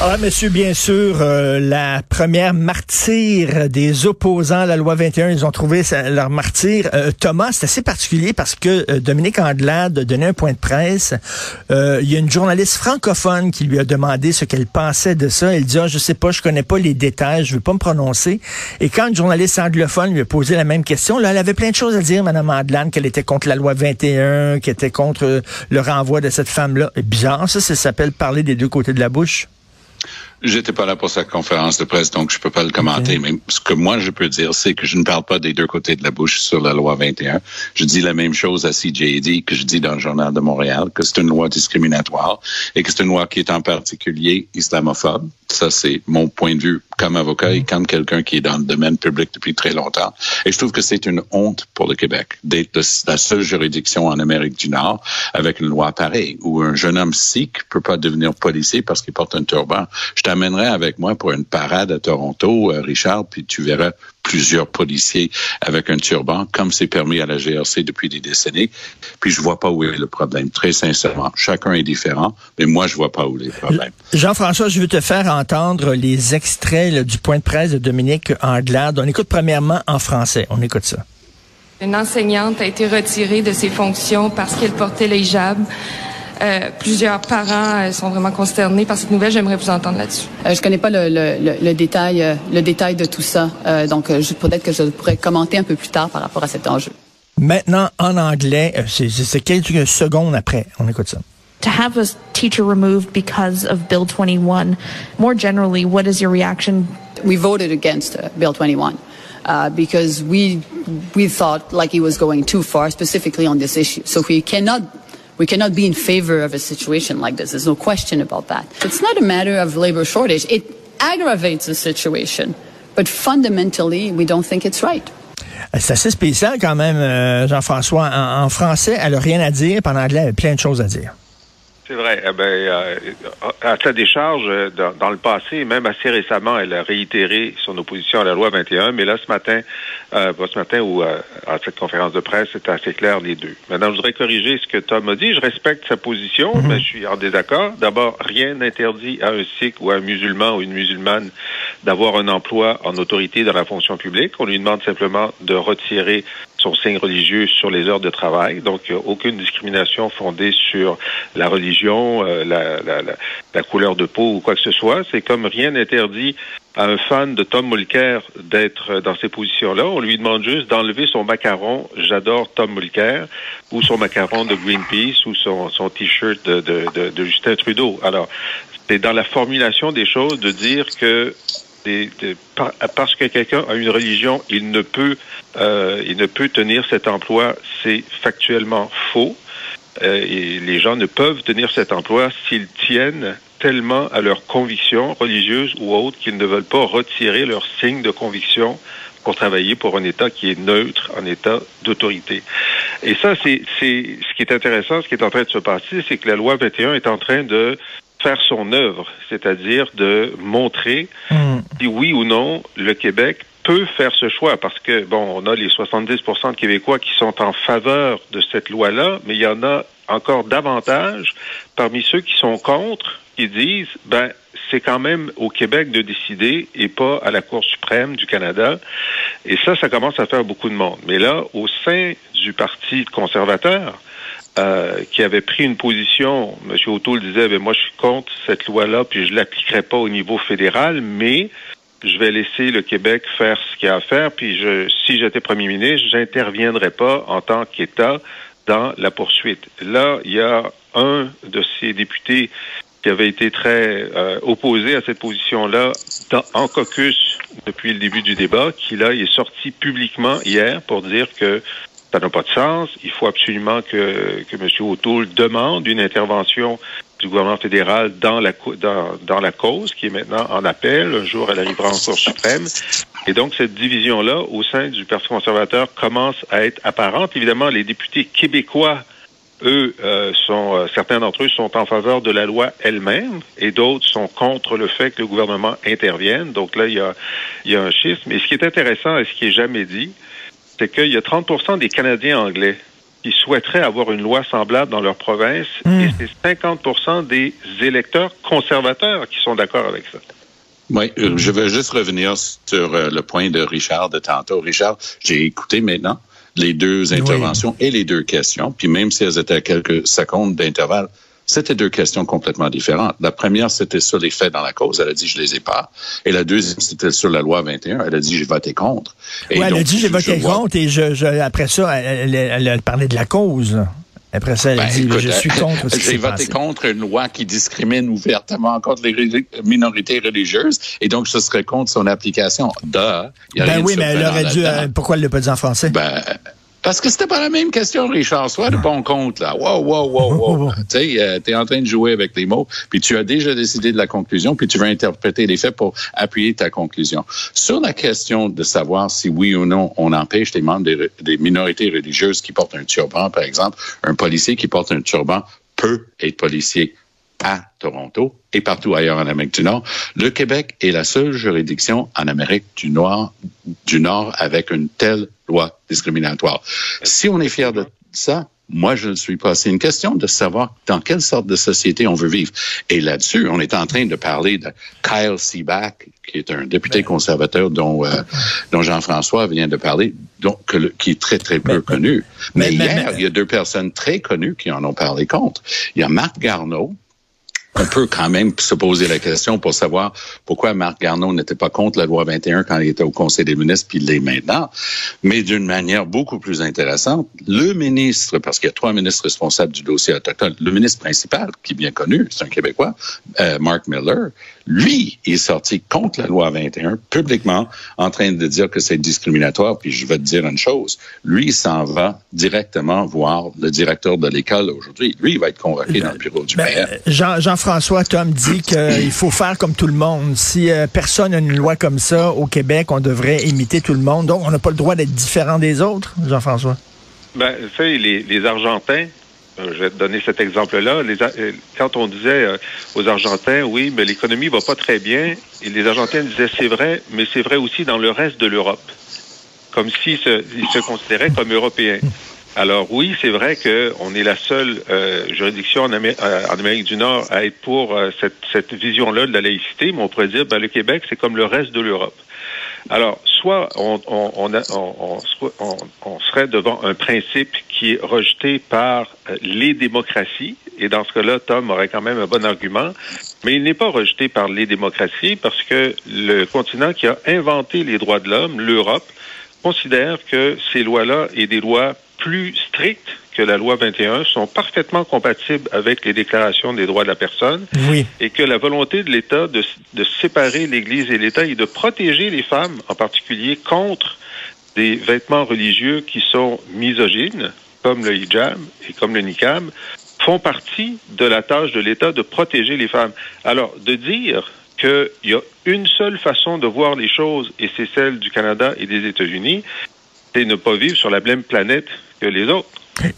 Ah, monsieur, bien sûr, euh, la première martyre des opposants à la loi 21, ils ont trouvé leur martyr. Euh, Thomas, c'est assez particulier parce que euh, Dominique Andelade donnait un point de presse. il y a une journaliste francophone qui lui a demandé ce qu'elle pensait de ça. Elle dit, ah, je sais pas, je connais pas les détails, je veux pas me prononcer. Et quand une journaliste anglophone lui a posé la même question, là, elle avait plein de choses à dire, Madame Andelade, qu'elle était contre la loi 21, qu'elle était contre le renvoi de cette femme-là. Bizarre, ça, ça s'appelle parler des deux côtés de la bouche. J'étais pas là pour sa conférence de presse, donc je peux pas le commenter. Mais ce que moi je peux dire, c'est que je ne parle pas des deux côtés de la bouche sur la loi 21. Je dis la même chose à CJD que je dis dans le journal de Montréal, que c'est une loi discriminatoire et que c'est une loi qui est en particulier islamophobe. Ça, c'est mon point de vue comme avocat et comme quelqu'un qui est dans le domaine public depuis très longtemps. Et je trouve que c'est une honte pour le Québec d'être la seule juridiction en Amérique du Nord avec une loi pareille, où un jeune homme sikh peut pas devenir policier parce qu'il porte un turban. Je t'amènerai avec moi pour une parade à Toronto, euh, Richard, puis tu verras plusieurs policiers avec un turban, comme c'est permis à la GRC depuis des décennies. Puis je vois pas où est le problème. Très sincèrement, chacun est différent, mais moi je vois pas où est le problème. Jean-François, je veux te faire entendre les extraits du point de presse de Dominique Anglade. On écoute premièrement en français. On écoute ça. Une enseignante a été retirée de ses fonctions parce qu'elle portait le hijab. Euh, plusieurs parents euh, sont vraiment consternés par cette nouvelle. J'aimerais vous entendre là-dessus. Euh, je connais pas le, le, le, détail, euh, le détail de tout ça. donc, peut-être que je pourrais commenter un peu plus tard par rapport à cet enjeu. Maintenant, en anglais, c'est quelques secondes après. On écoute ça. To have a teacher removed because of Bill 21, more generally, what is your reaction? We voted against uh, Bill 21. Uh, because we we thought like he was going too far, specifically on this issue. So we cannot we cannot be in favor of a situation like this. There's no question about that. It's not a matter of labor shortage. It aggravates the situation, but fundamentally, we don't think it's right. C'est assez spécial quand même, euh, Jean-François. En, en, français, elle n'a rien à dire. Pendant anglais, elle a plein de choses à dire. C'est vrai. Eh ben, euh, à sa décharge, euh, dans, le passé, même assez récemment, elle a réitéré son opposition à la loi 21. Mais là, ce matin, euh, ce matin ou euh, à cette conférence de presse, c'est assez clair les deux. Maintenant, je voudrais corriger ce que Tom a dit. Je respecte sa position, mhm. mais je suis en désaccord. D'abord, rien n'interdit à un sikh ou à un musulman ou une musulmane d'avoir un emploi en autorité dans la fonction publique. On lui demande simplement de retirer son signe religieux sur les heures de travail. Donc, aucune discrimination fondée sur la religion, euh, la, la, la, couleur de peau ou quoi que ce soit. C'est comme rien n'interdit à un fan de Tom Mulcair d'être dans ces positions-là. On lui demande juste d'enlever son macaron J'adore Tom Mulcair ou son macaron de Greenpeace ou son, son T-shirt de, de, de, Justin Trudeau. Alors, c'est dans la formulation des choses de dire que parce que quelqu'un a une religion, il ne peut, euh, il ne peut tenir cet emploi. C'est factuellement faux. Euh, et les gens ne peuvent tenir cet emploi s'ils tiennent tellement à leurs convictions religieuses ou autres qu'ils ne veulent pas retirer leur signe de conviction pour travailler pour un État qui est neutre, un État d'autorité. Et ça, c'est ce qui est intéressant, ce qui est en train de se passer, c'est que la loi 21 est en train de faire son œuvre, c'est-à-dire de montrer hmm. si oui ou non le Québec peut faire ce choix parce que, bon, on a les 70% de Québécois qui sont en faveur de cette loi-là, mais il y en a encore davantage parmi ceux qui sont contre, qui disent, ben, c'est quand même au Québec de décider et pas à la Cour suprême du Canada. Et ça, ça commence à faire beaucoup de monde. Mais là, au sein du Parti conservateur, euh, qui avait pris une position, M. O'Toole disait, ben, moi, je suis contre cette loi-là, puis je l'appliquerai pas au niveau fédéral, mais je vais laisser le Québec faire ce qu'il a à faire, puis je, si j'étais premier ministre, j'interviendrai pas en tant qu'État dans la poursuite. Là, il y a un de ces députés qui avait été très euh, opposé à cette position-là en caucus depuis le début du débat, qui là est sorti publiquement hier pour dire que ça n'a pas de sens. Il faut absolument que, que M. O'Toole demande une intervention du gouvernement fédéral dans la, cause, qui est maintenant en appel. Un jour, elle arrivera en Cour suprême. Et donc, cette division-là, au sein du Parti conservateur, commence à être apparente. Évidemment, les députés québécois eux, euh, sont, euh, certains d'entre eux sont en faveur de la loi elle-même et d'autres sont contre le fait que le gouvernement intervienne. Donc là, il y a, il y a un schisme. Et ce qui est intéressant et ce qui est jamais dit, c'est qu'il y a 30 des Canadiens anglais qui souhaiteraient avoir une loi semblable dans leur province Hmm. et c'est 50 des électeurs conservateurs qui sont d'accord avec ça. Oui, euh, je veux juste revenir sur euh, le point de Richard de tantôt. Richard, j'ai écouté maintenant les deux interventions et les deux questions, puis même si elles étaient à quelques secondes d'intervalle, c'était deux questions complètement différentes. La première, c'était sur les faits dans la cause. Elle a dit, je les ai pas. Et la deuxième, c'était sur la loi 21. Elle a dit, j'ai voté contre. Et Ouais, elle a donc, dit j'ai voté contre et je, je- après ça, elle, elle, elle a parlé de la cause. Après ça, elle a Ben, dit écoute, je suis contre ce qui J'ai voté passé. contre une loi qui discrimine ouvertement contre les minorités religieuses et donc je serais contre son application. Duh. Il y a rien Ben de oui, mais elle aurait dû. euh, pourquoi elle l'a pas dit en français? Ben, parce que c'était pas la même question, Richard. Soit de bon compte, là. Wow, wow, wow, wow. tu sais, euh, t'es en train de jouer avec les mots, puis tu as déjà décidé de la conclusion, puis tu vas interpréter les faits pour appuyer ta conclusion. Sur la question de savoir si oui ou non on empêche les membres des, des minorités religieuses qui portent un turban, par exemple, un policier qui porte un turban peut être policier à Toronto et partout ailleurs en Amérique du Nord. Le Québec est la seule juridiction en Amérique du Nord, du Nord avec une telle loi discriminatoire. Si on est fier de ça, moi, je ne suis pas. C'est une question de savoir dans quelle sorte de société on veut vivre. Et là-dessus, on est en train de parler de Kyle Seaback, qui est un député conservateur dont, euh, dont Jean-François vient de parler, donc, que le- qui est très, très peu connu. Mais, mais- hier, il y a deux personnes très connues qui en ont parlé contre. Il y a Marc Garneau, on peut quand même se poser la question pour savoir pourquoi Marc Garneau n'était pas contre la loi 21 quand il était au Conseil des ministres, puis il l'est maintenant. Mais d'une manière beaucoup plus intéressante, le ministre, parce qu'il y a trois ministres responsables du dossier autochtone, le ministre principal, qui est bien connu, c'est un Québécois, euh, Mark Miller, lui est sorti contre la loi 21 publiquement en train de dire que c'est discriminatoire. Puis je vais te dire une chose, lui il s'en va directement voir le directeur de l'école aujourd'hui. Lui, il va être convoqué dans le bureau du Ben, maire. Jean, Jean-François Tom dit qu'il faut faire comme tout le monde. Si euh, personne n'a une loi comme ça au Québec, on devrait imiter tout le monde. Donc, on n'a pas le droit d'être différent des autres, Jean-François? Ben, tu sais, les, Argentins, euh, je vais te donner cet exemple-là. Euh, quand on disait aux Argentins, oui, mais l'économie va pas très bien, les Argentins disaient c'est vrai, mais c'est vrai aussi dans le reste de l'Europe, comme s'ils se, ils se considéraient comme Européens. Alors oui, c'est vrai qu'on est la seule euh, juridiction euh, en Amérique du Nord à être pour euh, cette, cette vision-là de la laïcité, mais on pourrait dire ben, le Québec, c'est comme le reste de l'Europe. Alors, soit on, on, on- on serait devant un principe qui est rejeté par euh, les démocraties, et dans ce cas-là, Tom aurait quand même un bon argument, mais il n'est pas rejeté par les démocraties parce que le continent qui a inventé les droits de l'homme, l'Europe, considère que ces lois-là et des lois plus strictes que la loi 21 sont parfaitement compatibles avec les déclarations des droits de la personne Oui. et que la volonté de l'État de, de séparer l'Église et l'État et de protéger les femmes, en particulier contre des vêtements religieux qui sont misogynes, comme le hijab et comme le niqab, font partie de la tâche de l'État de protéger les femmes. Alors, de dire qu'il y a une seule façon de voir les choses, et c'est celle du Canada et des États-Unis, c'est ne pas vivre sur la même planète que les.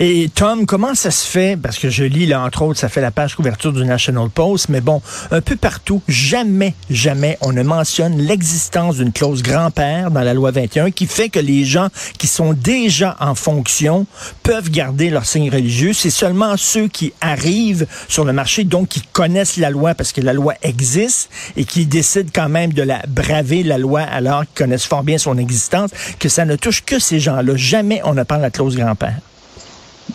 Et Tom, comment ça se fait? Parce que je lis, là, entre autres, ça fait la page couverture du National Post, mais bon, un peu partout, jamais, jamais on ne mentionne l'existence d'une clause grand-père dans la loi 21 qui fait que les gens qui sont déjà en fonction peuvent garder leur signe religieux. C'est seulement ceux qui arrivent sur le marché, donc qui connaissent la loi parce que la loi existe et qui décident quand même de la braver, la loi, alors qu'ils connaissent fort bien son existence, que ça ne touche que ces gens-là. Jamais on ne parle de la clause grand-père.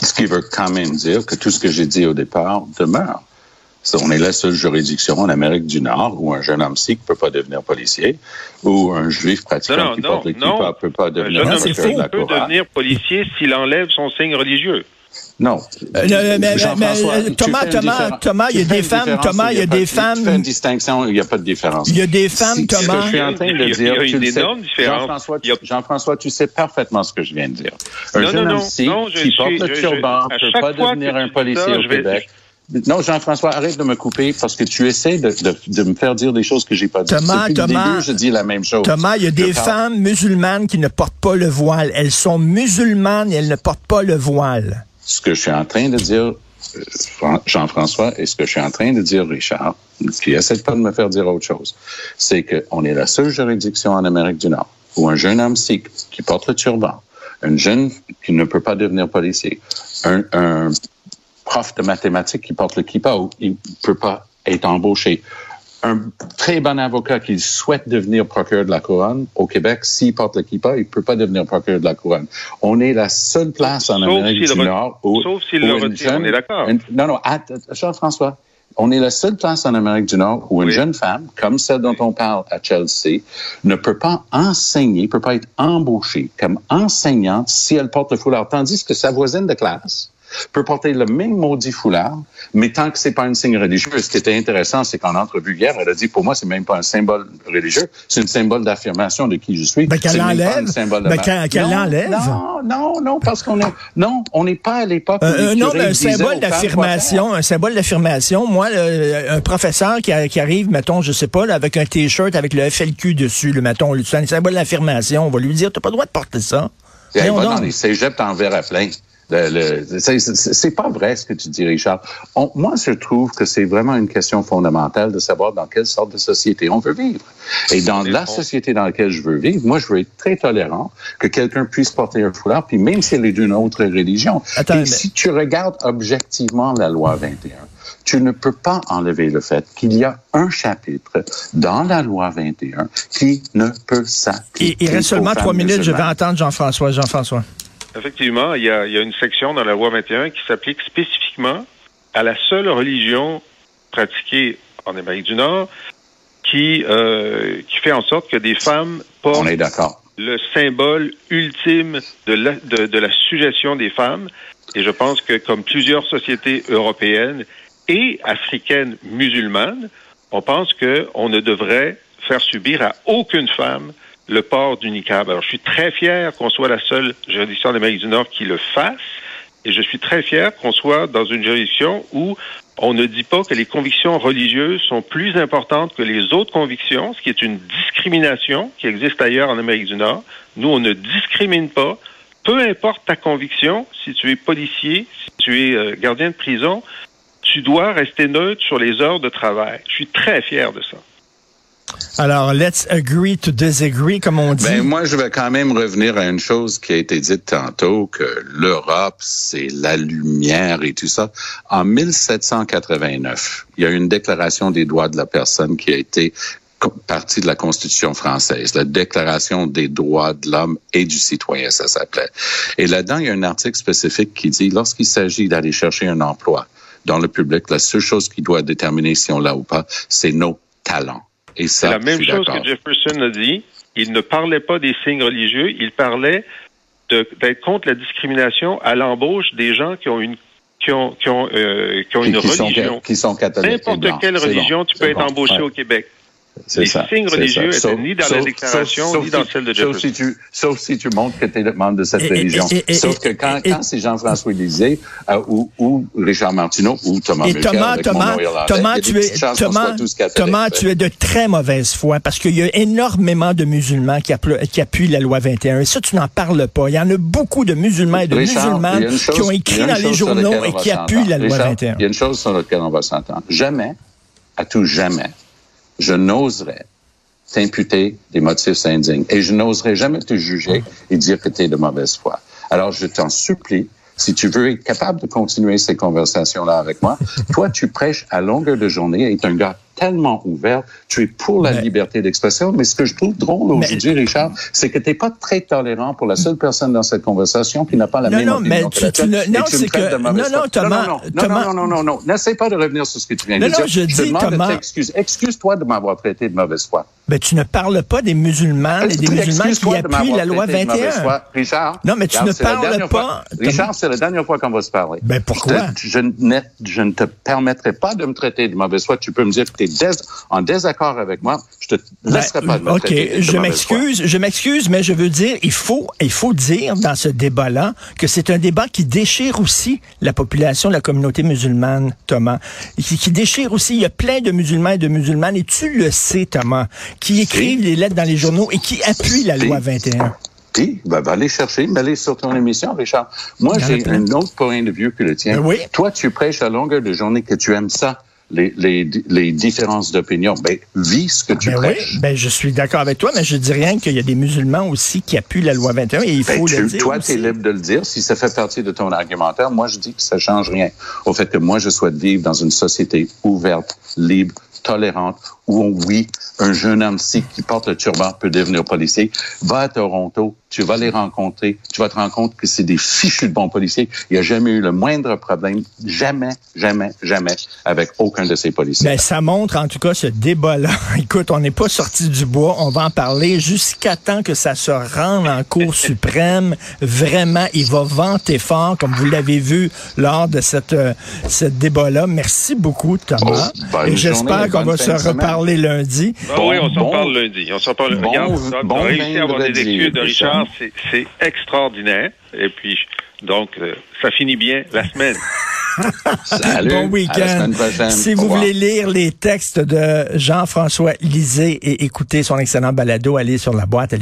Ce qui veut quand même dire que tout ce que j'ai dit au départ demeure. On est la seule juridiction en Amérique du Nord où un jeune homme sikh ne peut pas devenir policier, ou un juif pratiquant Non, qui non, porte le kippa peut pas Un devenir jeune Non, homme de la peut devenir policier s'il enlève son signe religieux. Non. Euh, mais- mais- Jean-François, mais, tu Thomas, Thomas, Thomas, il y a des femmes, Thomas, il y a pas- des Tu fais une femmes, distinction, il n'y a pas de différence. il y a des femmes, Si- Thomas. Ce que je suis en train de dire, il y a tu une le sais. énorme différence. Jean-François, tu- Jean-François, tu sais parfaitement ce que je viens de dire. Un Non, jeune non, homme qui suis- porte le turban ne peut pas devenir un policier au Québec. Non, Jean-François, arrête de me couper parce que tu essaies de, de, de me faire dire des choses que j'ai pas dites. Thomas, Depuis le Thomas, début, je dis la même chose. Thomas, il y a des parle- femmes musulmanes qui ne portent pas le voile. Elles sont musulmanes et elles ne portent pas le voile. Ce que je suis en train de dire, euh, Jean-François, et ce que je suis en train de dire, Richard, qui essaie pas de me faire dire autre chose, c'est qu'on est la seule juridiction en Amérique du Nord où un jeune homme sikh qui porte le turban, un jeune qui ne peut pas devenir policier, un, prof de mathématiques qui porte le kippa, il ne peut pas être embauché, un très bon avocat qui souhaite devenir procureur de la couronne au Québec, s'il porte le kippa, il ne peut pas devenir procureur de la couronne. On est la seule place en Amérique du Nord où... Sauf s'il le retire, on est d'accord. Non, non, Jean-François, on est la seule place en Amérique du Nord où une jeune femme, comme celle dont on parle à Chelsea, ne peut pas enseigner, ne peut pas être embauchée comme enseignante si elle porte le foulard, tandis que sa voisine de classe peut porter le même maudit foulard, mais tant que c'est pas un signe religieux. Ce qui était intéressant, c'est qu'en entrevue hier, elle a dit, pour moi, c'est même pas un symbole religieux, c'est un symbole d'affirmation de qui je suis. Ben, qu'elle l'enlève. Ben, qu'elle l'enlève. Non, non, non, parce qu'on est, non, on n'est pas à l'époque. Euh, non, mais un symbole d'affirmation, un symbole d'affirmation. Moi, un professeur qui, qui, arrive, mettons, je sais pas, là, avec un t-shirt avec le FLQ dessus, le mettons, c'est un symbole d'affirmation. On va lui dire, t'as pas le droit de porter ça. Elle va dans les cégeps en verre à plein. C'est pas vrai ce que tu dis, Richard. moi, je trouve que c'est vraiment une question fondamentale de savoir dans quelle sorte de société on veut vivre. Et dans la société dans laquelle je veux vivre, moi, je veux être très tolérant que quelqu'un puisse porter un foulard, puis même s'il est d'une autre religion. Et si tu regardes objectivement la loi 21, tu ne peux pas enlever le fait qu'il y a un chapitre dans la loi 21 qui ne peut s'appliquer. Il reste seulement trois minutes. Je vais entendre Jean-François. Jean-François. Effectivement, il y, a, une section dans la loi 21 qui s'applique spécifiquement à la seule religion pratiquée en Amérique du Nord qui, euh, qui fait en sorte que des femmes portent le symbole ultime de la, de, de la suggestion des femmes. Et je pense que comme plusieurs sociétés européennes et africaines musulmanes, on pense qu'on ne devrait faire subir à aucune femme le port du niqab. Alors, je suis très fier qu'on soit la seule juridiction d'Amérique du Nord qui le fasse. Et je suis très fier qu'on soit dans une juridiction où on ne dit pas que les convictions religieuses sont plus importantes que les autres convictions, ce qui est une discrimination qui existe ailleurs en Amérique du Nord. Nous, on ne discrimine pas. Peu importe ta conviction, si tu es policier, si tu es euh, gardien de prison, tu dois rester neutre sur les heures de travail. Je suis très fier de ça. Alors, let's agree to disagree, comme on dit. Ben, moi, je vais quand même revenir à une chose qui a été dite tantôt, que l'Europe, c'est la lumière et tout ça. En 1789, il y a une déclaration des droits de la personne qui a été partie de la Constitution française, la Déclaration des droits de l'homme et du citoyen, ça s'appelait. Et là-dedans, il y a un article spécifique qui dit, lorsqu'il s'agit d'aller chercher un emploi dans le public, la seule chose qui doit déterminer si on l'a ou pas, c'est nos talents. C'est la même chose que Jefferson a dit. Il ne parlait pas des signes religieux, il parlait d'être contre la discrimination à l'embauche des gens qui ont une qui ont, qui ont, euh, qui ont une religion. qui sont catholiques. N'importe quelle religion, tu peux être embauché au Québec. Les ça, signes religieux étaient ni dans la déclaration, ni dans celle de Jefferson. Sauf si tu, sauf si tu montres que tu es membre de cette religion. sauf que quand, quand c'est Jean-François Lisée euh, ou, ou, Richard Martineau ou Thomas et Thomas, Thomas, Thomas, tu es, Thomas, Thomas, tu es de très mauvaise foi parce qu'il y a énormément de musulmans qui, appuient, qui appuient la loi 21. Et ça, tu n'en parles pas. Il y en a beaucoup de musulmans et de musulmanes qui ont écrit dans les journaux et qui appuient la loi 21. Il y a une chose sur laquelle on va s'entendre. Jamais, à tout jamais, je n'oserais t'imputer des motifs indignes et je n'oserais jamais te juger et dire que tu es de mauvaise foi. Alors, je t'en supplie, si tu veux être capable de continuer ces conversations-là avec moi, toi, tu prêches à longueur de journée et es un gars tellement ouvert. Tu es pour la liberté d'expression. Mais ce que je trouve drôle aujourd'hui, Richard, c'est que tu n'es pas très tolérant pour la seule personne dans cette conversation qui n'a pas la même non, opinion mais tu, tu, non, c'est que, non, non, Thomas, non, non, non, non, non, non, non, n'essaie pas de revenir sur ce que tu viens de dire. Non, je, je dis, Thomas, excuse-toi de m'avoir traité de mauvaise foi. Ben, tu ne parles pas des musulmans et des musulmans qui appuient la loi 21. Richard. Non, mais tu ne parles pas. Richard, c'est la dernière fois qu'on va se parler. Ben, pourquoi? Je, ne, je ne te permettrai pas de me traiter de mauvaise foi. Tu peux me dire que tu es en désaccord avec moi, je te laisserai pas de me OK, je m'excuse, je m'excuse, mais je veux dire, il faut, il faut dire dans ce débat-là que c'est un débat qui déchire aussi la population, la communauté musulmane, Thomas. Qui, qui déchire aussi, il y a plein de musulmans et de musulmanes, et tu le sais, Thomas, qui écrivent les lettres dans les journaux et qui appuient la loi 21. Puis, ben, va aller chercher, mais aller sur ton émission, Richard. Moi, j'ai un autre point de vue que le tien. Ben oui. Toi, tu prêches à longueur de journée que tu aimes ça, les, les, les différences d'opinion. Ben, vis ce que tu Ben oui, prêches. ben je suis d'accord avec toi, mais je dis rien qu'il y a des musulmans aussi qui appuient la loi 21 et il Ben, faut tu- le dire. toi, tu es libre de le dire. Si ça fait partie de ton argumentaire, moi, je dis que ça change rien au fait que moi, je souhaite vivre dans une société ouverte, libre, tolérante, où, oui, un jeune homme sikh qui porte le turban peut devenir policier. Va à Toronto, tu vas les rencontrer, tu vas te rendre compte que c'est des fichus de bons policiers. Il n'y a jamais eu le moindre problème, jamais, jamais, jamais, avec aucun de ces policiers. Ben, ça montre en tout cas ce débat-là. Écoute, on n'est pas sorti du bois, on va en parler jusqu'à temps que ça se rende en Cour suprême. Vraiment, il va vanter fort, comme vous l'avez vu lors de cette, euh, ce débat-là. Merci beaucoup, Thomas. Oh, Et j'espère qu'on va se semaine. Reparler lundi. Bon, oui, on s'en bon. parle lundi. On s'en parle. Bon- Regarde, as bon réussi à avoir des excuses de Richard, Richard. c'est c'est extraordinaire. Et puis, donc, euh, ça finit bien la semaine. Salut, bon week-end. Si vous voulez lire les textes de Jean-François Lisée et écouter son excellent balado, allez sur la boîte à